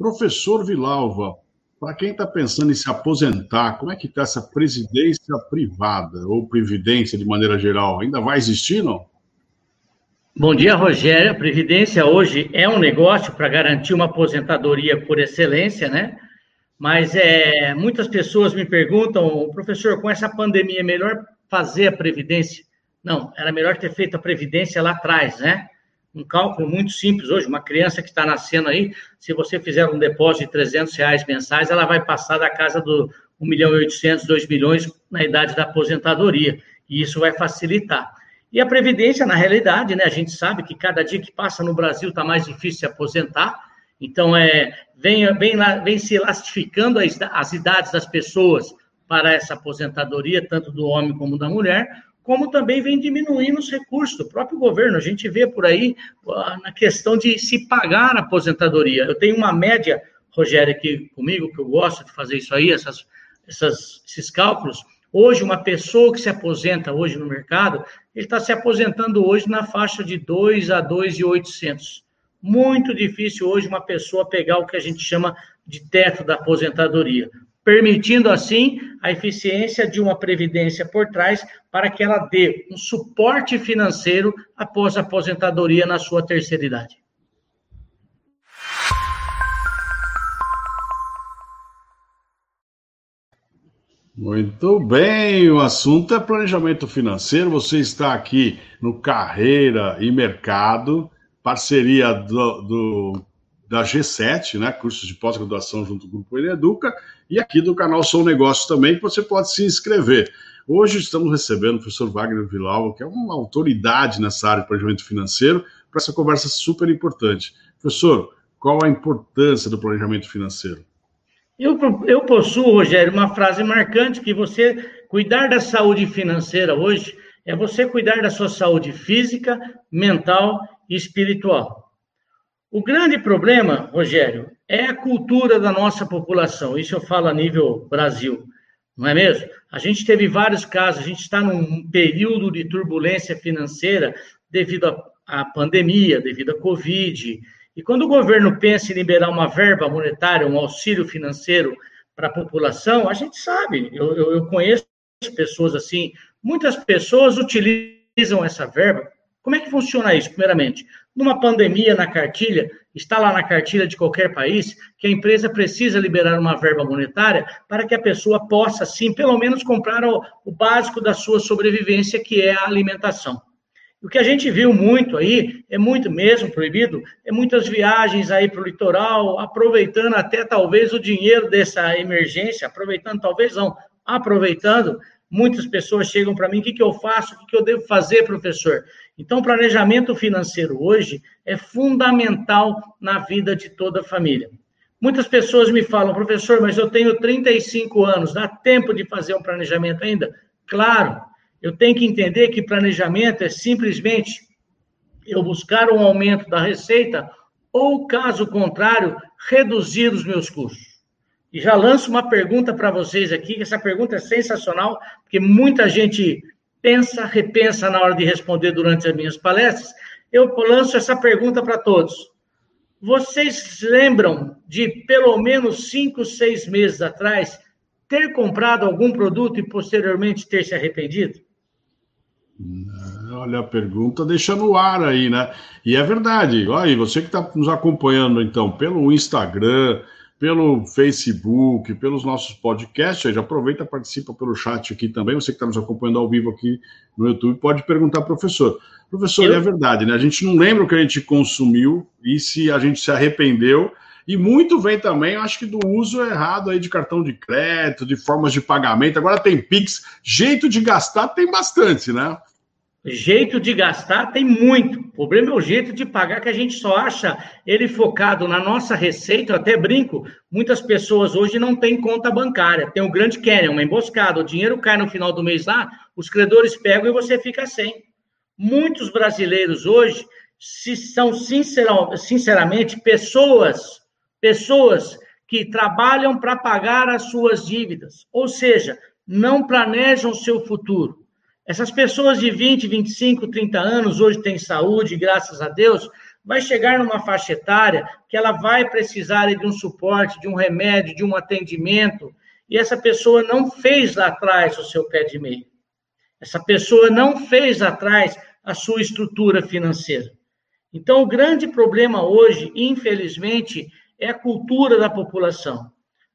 Professor Vilalva, para quem está pensando em se aposentar, como é que está essa presidência privada ou previdência de maneira geral? Ainda vai existir, não? Bom dia, Rogério. A Previdência hoje é um negócio para garantir uma aposentadoria por excelência, né? Mas é, muitas pessoas me perguntam, professor, com essa pandemia é melhor fazer a Previdência? Não, era melhor ter feito a Previdência lá atrás, né? Um cálculo muito simples hoje, uma criança que está nascendo aí, se você fizer um depósito de 300 reais mensais, ela vai passar da casa do 1 milhão e 800, 2 milhões na idade da aposentadoria, e isso vai facilitar. E a Previdência, na realidade, né, a gente sabe que cada dia que passa no Brasil está mais difícil se aposentar, então é, vem, vem, vem se elastificando as, as idades das pessoas para essa aposentadoria, tanto do homem como da mulher, como também vem diminuindo os recursos do próprio governo. A gente vê por aí na questão de se pagar a aposentadoria. Eu tenho uma média, Rogério, aqui comigo, que eu gosto de fazer isso aí, essas, essas, esses cálculos. Hoje, uma pessoa que se aposenta hoje no mercado, ele está se aposentando hoje na faixa de 2 a 2,800. Muito difícil hoje uma pessoa pegar o que a gente chama de teto da aposentadoria, permitindo assim a eficiência de uma previdência por trás para que ela dê um suporte financeiro após a aposentadoria na sua terceira idade. Muito bem, o assunto é planejamento financeiro. Você está aqui no Carreira e Mercado, parceria do, do da G7, né, cursos de pós-graduação junto com o Grupo Educa, e aqui do canal Sou Negócio também, que você pode se inscrever. Hoje estamos recebendo o professor Wagner Vilalva, que é uma autoridade nessa área de planejamento financeiro, para essa conversa super importante. Professor, qual a importância do planejamento financeiro? Eu, eu possuo, Rogério, uma frase marcante que você cuidar da saúde financeira hoje é você cuidar da sua saúde física, mental e espiritual. O grande problema, Rogério, é a cultura da nossa população. Isso eu falo a nível Brasil, não é mesmo? A gente teve vários casos, a gente está num período de turbulência financeira devido à pandemia, devido à Covid, e quando o governo pensa em liberar uma verba monetária, um auxílio financeiro para a população, a gente sabe, eu, eu, eu conheço pessoas assim, muitas pessoas utilizam essa verba. Como é que funciona isso, primeiramente? Numa pandemia na cartilha, está lá na cartilha de qualquer país que a empresa precisa liberar uma verba monetária para que a pessoa possa, sim, pelo menos comprar o, o básico da sua sobrevivência, que é a alimentação. O que a gente viu muito aí, é muito mesmo proibido, é muitas viagens aí para o litoral, aproveitando até talvez o dinheiro dessa emergência, aproveitando, talvez não, aproveitando. Muitas pessoas chegam para mim, o que, que eu faço, o que, que eu devo fazer, professor? Então, planejamento financeiro hoje é fundamental na vida de toda a família. Muitas pessoas me falam, professor, mas eu tenho 35 anos, dá tempo de fazer um planejamento ainda? Claro, eu tenho que entender que planejamento é simplesmente eu buscar um aumento da receita ou, caso contrário, reduzir os meus custos. E já lanço uma pergunta para vocês aqui, que essa pergunta é sensacional, porque muita gente pensa, repensa na hora de responder durante as minhas palestras. Eu lanço essa pergunta para todos. Vocês lembram de pelo menos cinco, seis meses atrás ter comprado algum produto e posteriormente ter se arrependido? Olha a pergunta, deixa no ar aí, né? E é verdade. Olha, você que está nos acompanhando, então, pelo Instagram, pelo Facebook, pelos nossos podcasts, já aproveita, participa pelo chat aqui também. Você que está nos acompanhando ao vivo aqui no YouTube, pode perguntar, professor. Professor, Eu... é verdade, né? A gente não lembra o que a gente consumiu e se a gente se arrependeu. E muito vem também, acho que do uso errado aí de cartão de crédito, de formas de pagamento. Agora tem Pix, jeito de gastar tem bastante, né? Jeito de gastar tem muito. O problema é o jeito de pagar, que a gente só acha ele focado na nossa receita. Eu até brinco, muitas pessoas hoje não têm conta bancária. Tem o grande Canyon, uma emboscada. O dinheiro cai no final do mês lá, os credores pegam e você fica sem. Muitos brasileiros hoje se são sinceramente pessoas, pessoas que trabalham para pagar as suas dívidas, ou seja, não planejam o seu futuro essas pessoas de 20, 25, 30 anos hoje têm saúde, graças a Deus, vai chegar numa faixa etária que ela vai precisar de um suporte, de um remédio, de um atendimento, e essa pessoa não fez lá atrás o seu pé de meia. Essa pessoa não fez atrás a sua estrutura financeira. Então, o grande problema hoje, infelizmente, é a cultura da população.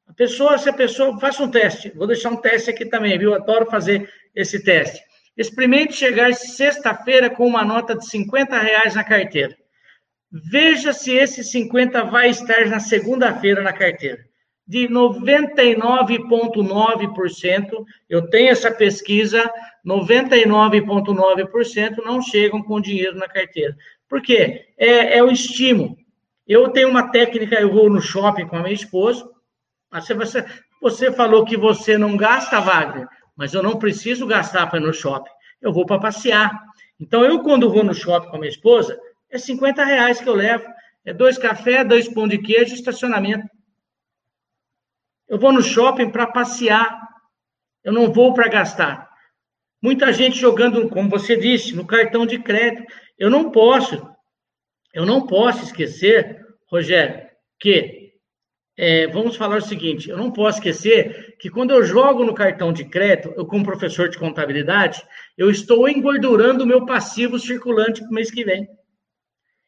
A pessoa, se a pessoa, faça um teste, vou deixar um teste aqui também, viu? Adoro fazer esse teste. Experimente chegar sexta-feira com uma nota de 50 reais na carteira. Veja se esse 50 vai estar na segunda-feira na carteira. De 99,9%, eu tenho essa pesquisa, 99,9% não chegam com dinheiro na carteira. Por quê? É, é o estímulo. Eu tenho uma técnica, eu vou no shopping com a minha esposa. Você, você, você falou que você não gasta, Wagner, mas eu não preciso gastar para ir no shopping. Eu vou para passear. Então, eu, quando vou no shopping com a minha esposa, é 50 reais que eu levo. É dois café, dois pão de queijo estacionamento. Eu vou no shopping para passear. Eu não vou para gastar. Muita gente jogando, como você disse, no cartão de crédito. Eu não posso, eu não posso esquecer, Rogério, que é, vamos falar o seguinte: eu não posso esquecer que quando eu jogo no cartão de crédito, eu como professor de contabilidade, eu estou engordurando o meu passivo circulante para o mês que vem.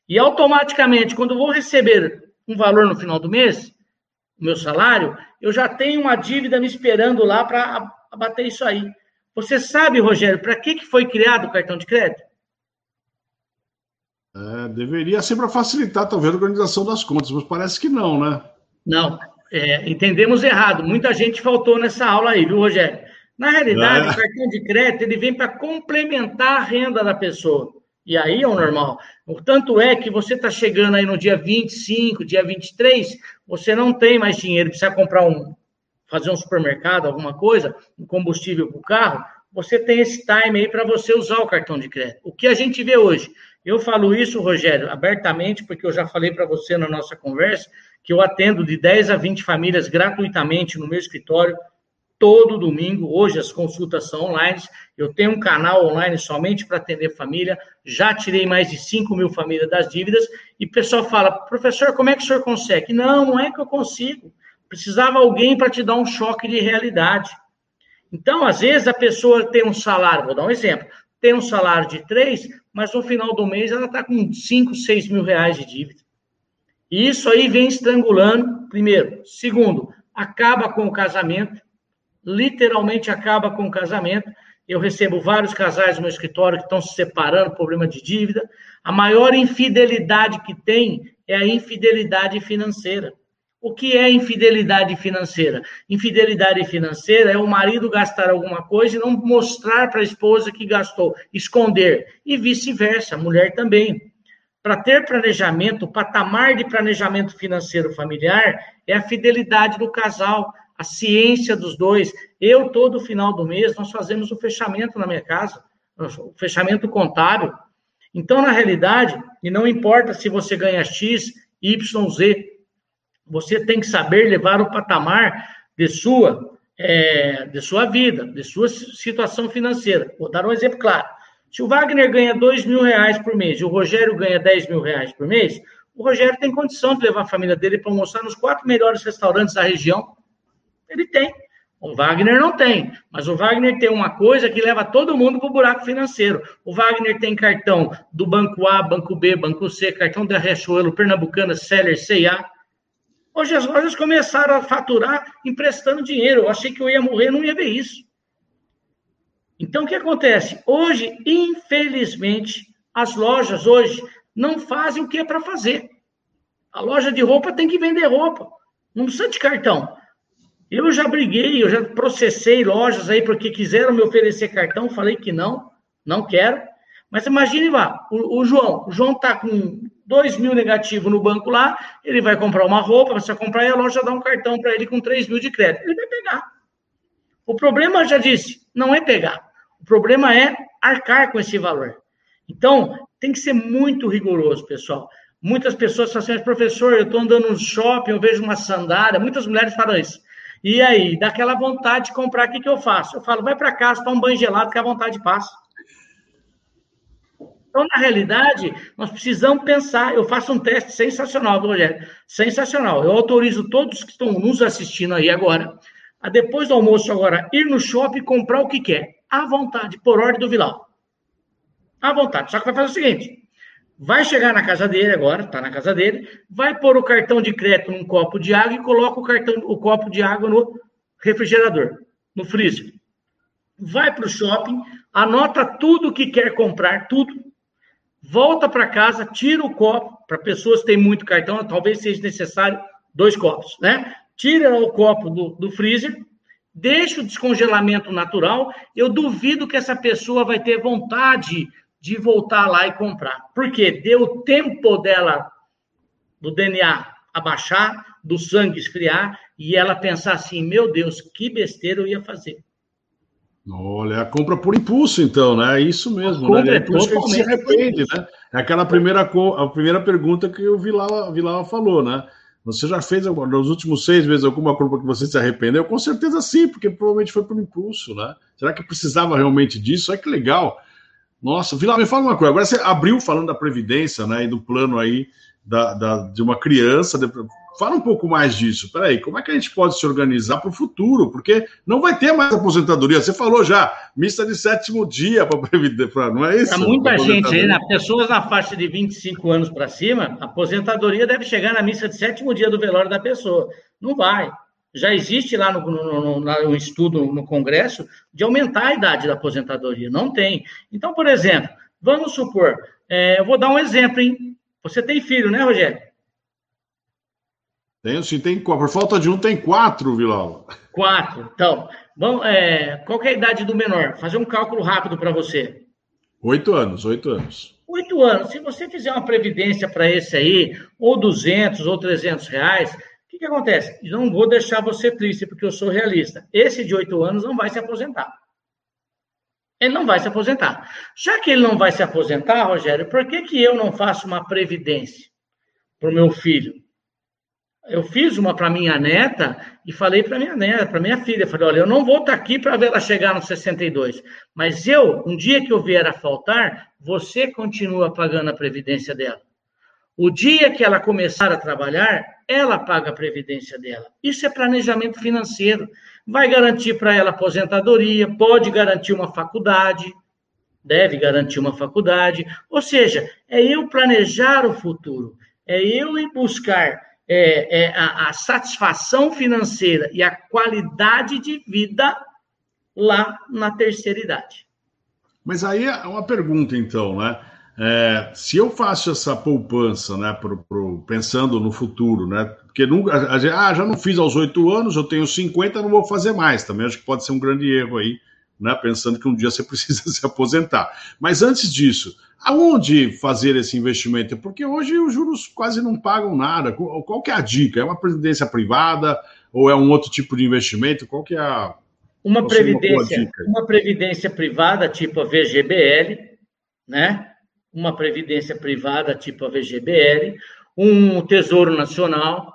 E automaticamente, quando eu vou receber um valor no final do mês, o meu salário, eu já tenho uma dívida me esperando lá para abater isso aí. Você sabe, Rogério, para que, que foi criado o cartão de crédito? É, deveria ser para facilitar, talvez, a organização das contas, mas parece que não, né? Não, é, entendemos errado. Muita gente faltou nessa aula aí, viu, Rogério? Na realidade, é. o cartão de crédito ele vem para complementar a renda da pessoa. E aí é o normal. O tanto é que você está chegando aí no dia 25, dia 23, você não tem mais dinheiro, precisa comprar um, fazer um supermercado, alguma coisa, um combustível para o carro, você tem esse time aí para você usar o cartão de crédito. O que a gente vê hoje? Eu falo isso, Rogério, abertamente, porque eu já falei para você na nossa conversa, que eu atendo de 10 a 20 famílias gratuitamente no meu escritório, todo domingo. Hoje as consultas são online. Eu tenho um canal online somente para atender família. Já tirei mais de 5 mil famílias das dívidas. E o pessoal fala, professor, como é que o senhor consegue? Não, não é que eu consigo. Precisava alguém para te dar um choque de realidade. Então, às vezes, a pessoa tem um salário, vou dar um exemplo, tem um salário de três, mas no final do mês ela está com cinco, seis mil reais de dívida. E isso aí vem estrangulando, primeiro. Segundo, acaba com o casamento, literalmente acaba com o casamento. Eu recebo vários casais no meu escritório que estão se separando, problema de dívida. A maior infidelidade que tem é a infidelidade financeira. O que é infidelidade financeira? Infidelidade financeira é o marido gastar alguma coisa e não mostrar para a esposa que gastou, esconder. E vice-versa, a mulher também. Para ter planejamento, o patamar de planejamento financeiro familiar é a fidelidade do casal, a ciência dos dois. Eu, todo final do mês, nós fazemos o fechamento na minha casa, o fechamento contábil. Então, na realidade, e não importa se você ganha X, Y, Z, você tem que saber levar o patamar de sua, é, de sua vida, de sua situação financeira. Vou dar um exemplo claro. Se o Wagner ganha 2 mil reais por mês e o Rogério ganha 10 mil reais por mês, o Rogério tem condição de levar a família dele para almoçar nos quatro melhores restaurantes da região. Ele tem. O Wagner não tem, mas o Wagner tem uma coisa que leva todo mundo para o buraco financeiro. O Wagner tem cartão do Banco A, Banco B, Banco C, cartão da Riachuelo, Pernambucana, Seller, C&A. Hoje as lojas começaram a faturar emprestando dinheiro. Eu achei que eu ia morrer, não ia ver isso. Então, o que acontece? Hoje, infelizmente, as lojas hoje não fazem o que é para fazer. A loja de roupa tem que vender roupa. Não precisa de cartão. Eu já briguei, eu já processei lojas aí porque quiseram me oferecer cartão, falei que não, não quero. Mas imagine lá, o, o João, o João está com 2 mil negativo no banco lá, ele vai comprar uma roupa, você vai comprar e a loja dá um cartão para ele com 3 mil de crédito. Ele vai pegar. O problema, já disse, não é pegar. O problema é arcar com esse valor. Então, tem que ser muito rigoroso, pessoal. Muitas pessoas falam assim, professor, eu estou andando no shopping, eu vejo uma sandália. Muitas mulheres falam isso. E aí, dá aquela vontade de comprar, o que, que eu faço? Eu falo, vai para casa, toma um banho gelado que a vontade passa. Então, na realidade, nós precisamos pensar. Eu faço um teste sensacional, Rogério. Sensacional. Eu autorizo todos que estão nos assistindo aí agora, a depois do almoço agora, ir no shopping e comprar o que quer. À vontade, por ordem do Vilau. À vontade. Só que vai fazer o seguinte: vai chegar na casa dele agora, está na casa dele, vai pôr o cartão de crédito num copo de água e coloca o cartão, o copo de água no refrigerador, no freezer. Vai para o shopping, anota tudo que quer comprar, tudo. Volta para casa, tira o copo. Para pessoas que têm muito cartão, talvez seja necessário dois copos, né? Tira o copo do, do freezer, deixa o descongelamento natural. Eu duvido que essa pessoa vai ter vontade de voltar lá e comprar. Porque deu tempo dela, do DNA abaixar, do sangue esfriar, e ela pensar assim: meu Deus, que besteira eu ia fazer. Olha, a compra por impulso, então, né? É isso mesmo, né? É por isso que se arrepende, né? É aquela primeira, a primeira pergunta que o Vilala, Vilala falou, né? Você já fez nos últimos seis meses alguma compra que você se arrependeu? Com certeza sim, porque provavelmente foi por impulso, né? Será que precisava realmente disso? Olha que legal. Nossa, Vila, me fala uma coisa. Agora você abriu falando da Previdência, né? E do plano aí da, da de uma criança. Fala um pouco mais disso. Peraí, como é que a gente pode se organizar para o futuro? Porque não vai ter mais aposentadoria. Você falou já, missa de sétimo dia para Previdência, não é isso? Há muita gente aí, né? pessoas na faixa de 25 anos para cima, a aposentadoria deve chegar na missa de sétimo dia do velório da pessoa. Não vai já existe lá no, no, no, no, estudo no Congresso de aumentar a idade da aposentadoria. Não tem. Então, por exemplo, vamos supor, é, eu vou dar um exemplo, hein? Você tem filho, né, Rogério? Tenho, sim, tem Por falta de um, tem quatro, Vilal. Quatro. Então, vamos, é, qual é a idade do menor? Fazer um cálculo rápido para você. Oito anos, oito anos. Oito anos. Se você fizer uma previdência para esse aí, ou 200 ou 300 reais, o que, que acontece? Não vou deixar você triste, porque eu sou realista. Esse de oito anos não vai se aposentar. Ele não vai se aposentar. Já que ele não vai se aposentar, Rogério, por que, que eu não faço uma previdência para o meu filho? Eu fiz uma para minha neta e falei para minha neta, para minha filha, falei, olha, eu não vou estar tá aqui para ver ela chegar nos 62, mas eu, um dia que eu vier a faltar, você continua pagando a previdência dela. O dia que ela começar a trabalhar, ela paga a previdência dela. Isso é planejamento financeiro. Vai garantir para ela aposentadoria, pode garantir uma faculdade, deve garantir uma faculdade. Ou seja, é eu planejar o futuro, é eu ir buscar é, é, a, a satisfação financeira e a qualidade de vida lá na terceira idade. Mas aí é uma pergunta, então, né? É, se eu faço essa poupança, né, pro, pro, pensando no futuro, né, porque nunca, ah, já não fiz aos oito anos, eu tenho 50, não vou fazer mais. Também acho que pode ser um grande erro aí, né, pensando que um dia você precisa se aposentar. Mas antes disso, aonde fazer esse investimento? Porque hoje os juros quase não pagam nada. Qual que é a dica? É uma previdência privada ou é um outro tipo de investimento? Qual que é a uma previdência, uma, uma previdência privada tipo a VGBL, né? uma previdência privada tipo a VGBL, um Tesouro Nacional,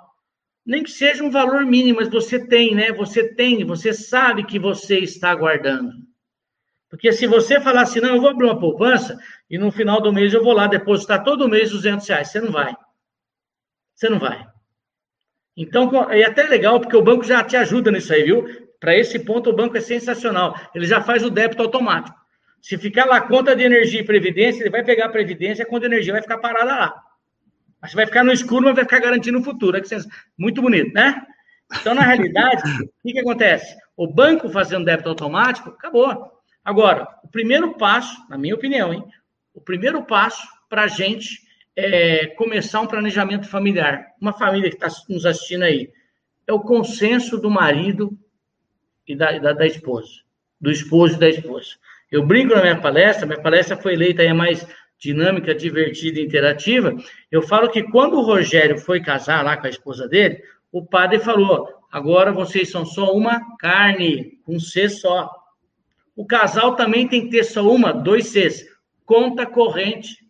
nem que seja um valor mínimo, mas você tem, né? Você tem, você sabe que você está guardando. Porque se você falar assim, não, eu vou abrir uma poupança e no final do mês eu vou lá depositar todo mês 200 reais, você não vai. Você não vai. Então, é até legal, porque o banco já te ajuda nisso aí, viu? Para esse ponto, o banco é sensacional. Ele já faz o débito automático. Se ficar lá conta de energia e previdência, ele vai pegar a previdência, a conta de energia vai ficar parada lá. Mas vai ficar no escuro, mas vai ficar garantindo o futuro. É muito bonito, né? Então, na realidade, o que, que acontece? O banco fazendo débito automático, acabou. Agora, o primeiro passo, na minha opinião, hein? O primeiro passo para a gente é começar um planejamento familiar. Uma família que está nos assistindo aí. É o consenso do marido e da, da, da esposa. Do esposo e da esposa. Eu brinco na minha palestra, minha palestra foi eleita aí a mais dinâmica, divertida e interativa. Eu falo que quando o Rogério foi casar lá com a esposa dele, o padre falou: agora vocês são só uma carne, um C só. O casal também tem que ter só uma, dois Cs, conta corrente.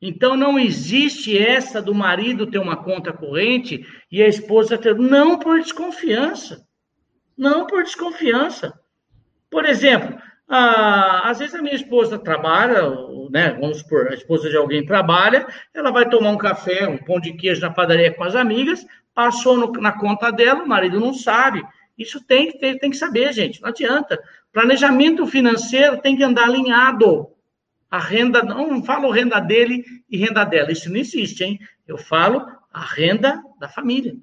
Então não existe essa do marido ter uma conta corrente e a esposa ter. Não por desconfiança. Não por desconfiança. Por exemplo, Ah, às vezes a minha esposa trabalha, né? Vamos supor, a esposa de alguém trabalha, ela vai tomar um café, um pão de queijo na padaria com as amigas, passou no, na conta dela, o marido não sabe. Isso tem que ter, tem que saber, gente. Não adianta. Planejamento financeiro tem que andar alinhado. A renda, não falo renda dele e renda dela. Isso não existe, hein? Eu falo a renda da família.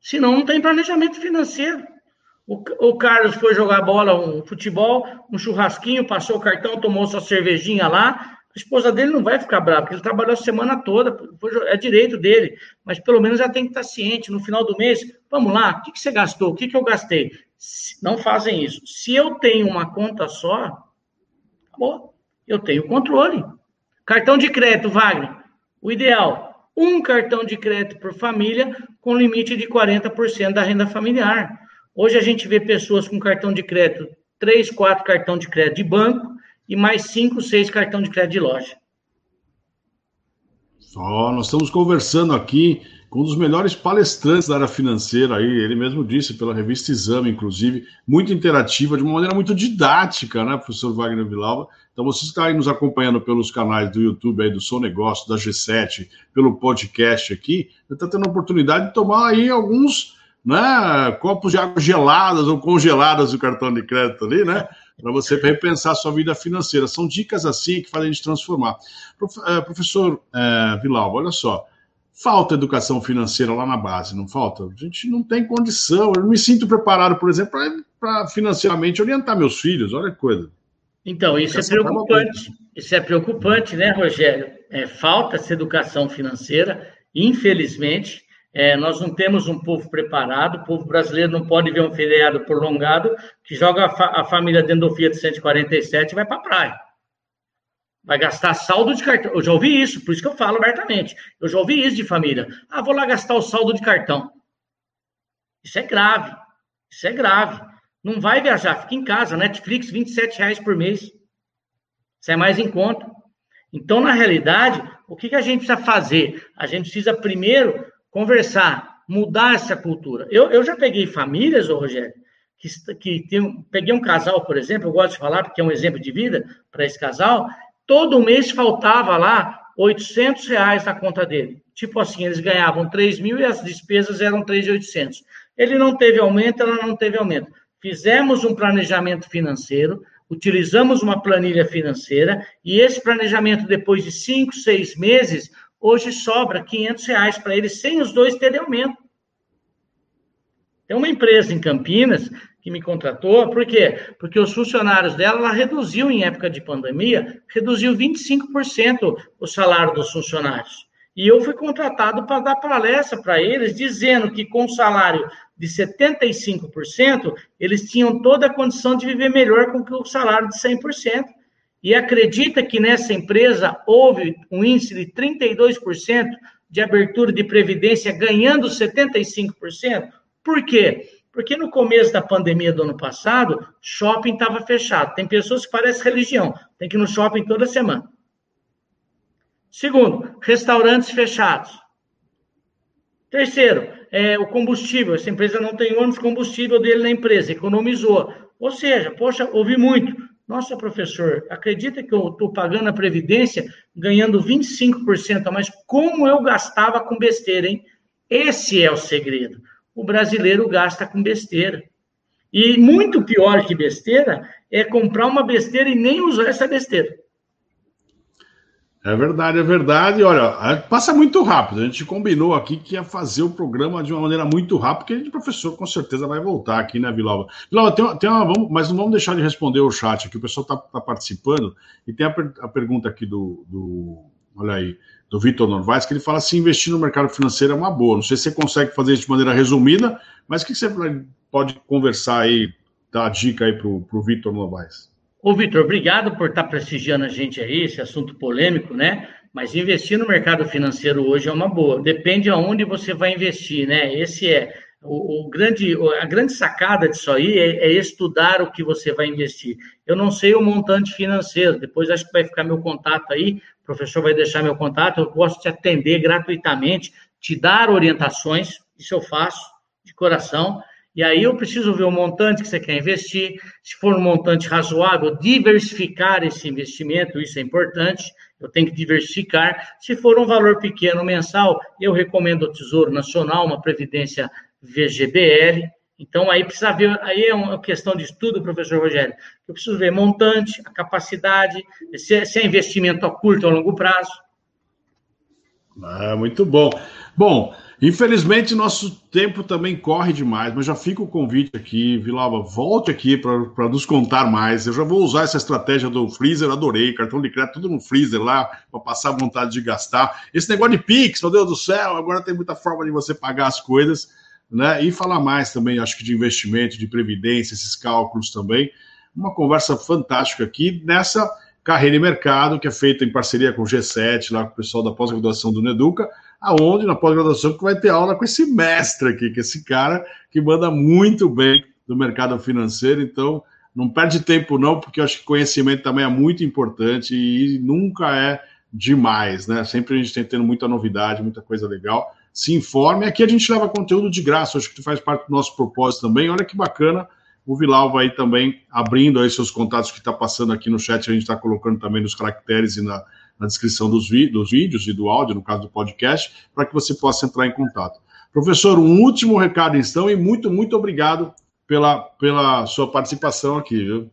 Senão não tem planejamento financeiro. O, o Carlos foi jogar bola, um futebol, um churrasquinho, passou o cartão, tomou sua cervejinha lá. A esposa dele não vai ficar brava, porque ele trabalhou a semana toda, é direito dele, mas pelo menos já tem que estar ciente. No final do mês, vamos lá, o que, você gastou? O que, que eu gastei? Não fazem isso. Se eu tenho uma conta só, acabou. Eu tenho controle. Cartão de crédito, Wagner. O ideal, um cartão de crédito por família com limite de 40% da renda familiar. Hoje a gente vê pessoas com cartão de crédito, três, quatro cartão de crédito de banco e mais cinco, seis cartão de crédito de loja. Só, nós estamos conversando aqui com um dos melhores palestrantes da área financeira aí, ele mesmo disse, pela revista Exame, inclusive, muito interativa, de uma maneira muito didática, né, professor Wagner Villalba? Então, você está aí nos acompanhando pelos canais do YouTube aí do Sou Negócio, da G7, pelo podcast aqui, está tendo a oportunidade de tomar aí alguns né, copos de água geladas ou congeladas do cartão de crédito ali, né? Para você repensar sua vida financeira. São dicas assim que fazem a gente transformar. Eh, professor é, Vilau, olha só. Falta educação financeira lá na base, não falta? A gente não tem condição. Eu não me sinto preparado, por exemplo, para financeiramente orientar meus filhos. Olha que coisa. Então, isso é preocupante. Isso é preocupante, né, Rogério? É, falta essa educação financeira, infelizmente. É, nós não temos um povo preparado, o povo brasileiro não pode ver um feriado prolongado que joga a, fa a família dentro do Fiat 147 e vai para a praia. Vai gastar saldo de cartão. Eu já ouvi isso, por isso que eu falo abertamente. Eu já ouvi isso de família. Ah, vou lá gastar o saldo de cartão. Isso é grave. Isso é grave. Não vai viajar, fica em casa. Netflix, 27 reais por mês. Isso é mais em conta. Então, na realidade, o que, que a gente precisa fazer? A gente precisa primeiro conversar, mudar essa cultura. Eu, eu já peguei famílias, ô Rogério, que, que tem, peguei um casal, por exemplo, eu gosto de falar porque é um exemplo de vida para esse casal, todo mês faltava lá 800 reais na conta dele. Tipo assim, eles ganhavam 3 mil e as despesas eram 3.800. Ele não teve aumento, ela não teve aumento. Fizemos um planejamento financeiro, utilizamos uma planilha financeira e esse planejamento, depois de cinco, seis meses, hoje sobra 500 reais para eles, sem os dois terem aumento. Tem uma empresa em Campinas que me contratou, por quê? Porque os funcionários dela, ela reduziu em época de pandemia, reduziu 25% o salário dos funcionários. E eu fui contratado para dar palestra para eles, dizendo que com salário de 75%, eles tinham toda a condição de viver melhor com o salário de 100% e acredita que nessa empresa houve um índice de 32% de abertura de previdência, ganhando 75%. Por quê? Porque no começo da pandemia do ano passado, shopping estava fechado. Tem pessoas que parecem religião, tem que ir no shopping toda semana. Segundo, restaurantes fechados. Terceiro, é, o combustível. Essa empresa não tem ônibus combustível dele na empresa, economizou. Ou seja, poxa, ouvi muito. Nossa, professor, acredita que eu estou pagando a Previdência ganhando 25% a mais? Como eu gastava com besteira, hein? Esse é o segredo. O brasileiro gasta com besteira. E muito pior que besteira é comprar uma besteira e nem usar essa besteira. É verdade, é verdade. Olha, passa muito rápido. A gente combinou aqui que ia fazer o programa de uma maneira muito rápida, porque a gente, professor, com certeza vai voltar aqui, né, Vilova? Vilova, tem, tem uma, vamos, mas não vamos deixar de responder o chat aqui, o pessoal está tá participando, e tem a, a pergunta aqui do, do, olha aí, do Vitor Novaes, que ele fala se investir no mercado financeiro é uma boa. Não sei se você consegue fazer isso de maneira resumida, mas o que você pode conversar aí, dar dica aí para o Vitor Novaes? Ô, Vitor, obrigado por estar prestigiando a gente aí, esse assunto polêmico, né? Mas investir no mercado financeiro hoje é uma boa. Depende aonde você vai investir, né? Esse é o, o grande, a grande sacada disso aí é, é, estudar o que você vai investir. Eu não sei o montante financeiro. Depois acho que vai ficar meu contato aí. O professor vai deixar meu contato. Eu posso te atender gratuitamente, te dar orientações. Isso eu faço de coração E aí eu preciso ver o montante que você quer investir, se for um montante razoável, diversificar esse investimento, isso é importante, eu tenho que diversificar. Se for um valor pequeno mensal, eu recomendo o Tesouro Nacional, uma previdência VGBL. Então, aí precisa ver, aí é uma questão de estudo, professor Rogério. Eu preciso ver montante, a capacidade, se é, se é investimento a curto ou a longo prazo. Ah, muito bom. Bom, Infelizmente, nosso tempo também corre demais, mas já fica o convite aqui, Vilava, volte aqui para nos contar mais. Eu já vou usar essa estratégia do freezer, adorei, cartão de crédito, tudo no freezer lá, para passar vontade de gastar. Esse negócio de Pix, meu Deus do céu, agora tem muita forma de você pagar as coisas, né? E falar mais também, acho que de investimento, de previdência, esses cálculos também. Uma conversa fantástica aqui nessa carreira e mercado, que é feita em parceria com o G7, lá com o pessoal da pós-graduação do Neduca aonde na pós-graduação que vai ter aula com esse mestre aqui, que é esse cara que manda muito bem no mercado financeiro. Então, não perde tempo não, porque eu acho que conhecimento também é muito importante e nunca é demais, né? Sempre a gente tem tendo muita novidade, muita coisa legal. Se informe. Aqui a gente leva conteúdo de graça, acho que faz parte do nosso propósito também. Olha que bacana. O Vilau vai também abrindo aí seus contatos que está passando aqui no chat, a gente está colocando também nos caracteres e na, na descrição dos, dos vídeos e do áudio, no caso do podcast, para que você possa entrar em contato. Professor, um último recado, então, e muito, muito obrigado pela, pela sua participação aqui, viu?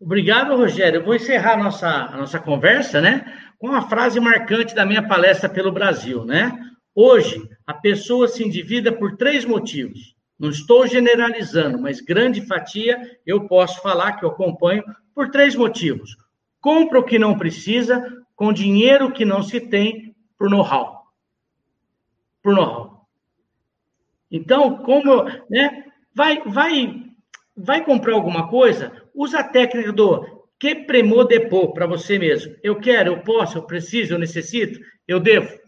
Obrigado, Rogério. Eu vou encerrar a nossa, a nossa conversa, né, com uma frase marcante da minha palestra pelo Brasil, né? Hoje, a pessoa se endivida por três motivos. Não estou generalizando, mas grande fatia eu posso falar que eu acompanho por três motivos. Compra o que não precisa, com dinheiro que não se tem por know-how. Por know-how. Então, como, né, vai, vai, vai comprar alguma coisa, usa a técnica do que premô depô para você mesmo. Eu quero, eu posso, eu preciso, eu necessito, eu devo.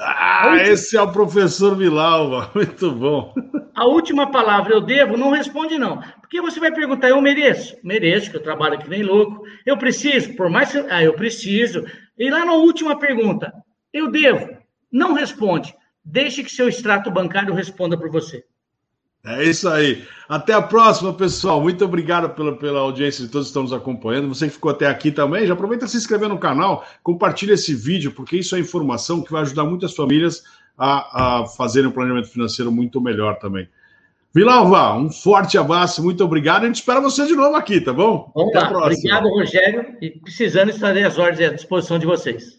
Ah, esse é o professor Vilalva, muito bom. A última palavra, eu devo, não responde não. Porque você vai perguntar, eu mereço? Mereço, que eu trabalho aqui nem louco. Eu preciso? Por mais que... Ah, eu preciso. E lá na última pergunta, eu devo? Não responde. Deixe que seu extrato bancário responda por você. É isso aí. Até a próxima, pessoal. Muito obrigado pela, pela audiência de todos que estão nos acompanhando. Você que ficou até aqui também, já aproveita se inscrever no canal, compartilha esse vídeo, porque isso é informação que vai ajudar muitas famílias a, a fazerem um planejamento financeiro muito melhor também. Vilalva, um forte abraço, muito obrigado. A gente espera você de novo aqui, tá bom? Vamos Até lá. Obrigado, Rogério. E precisando, estarei às ordens à disposição de vocês.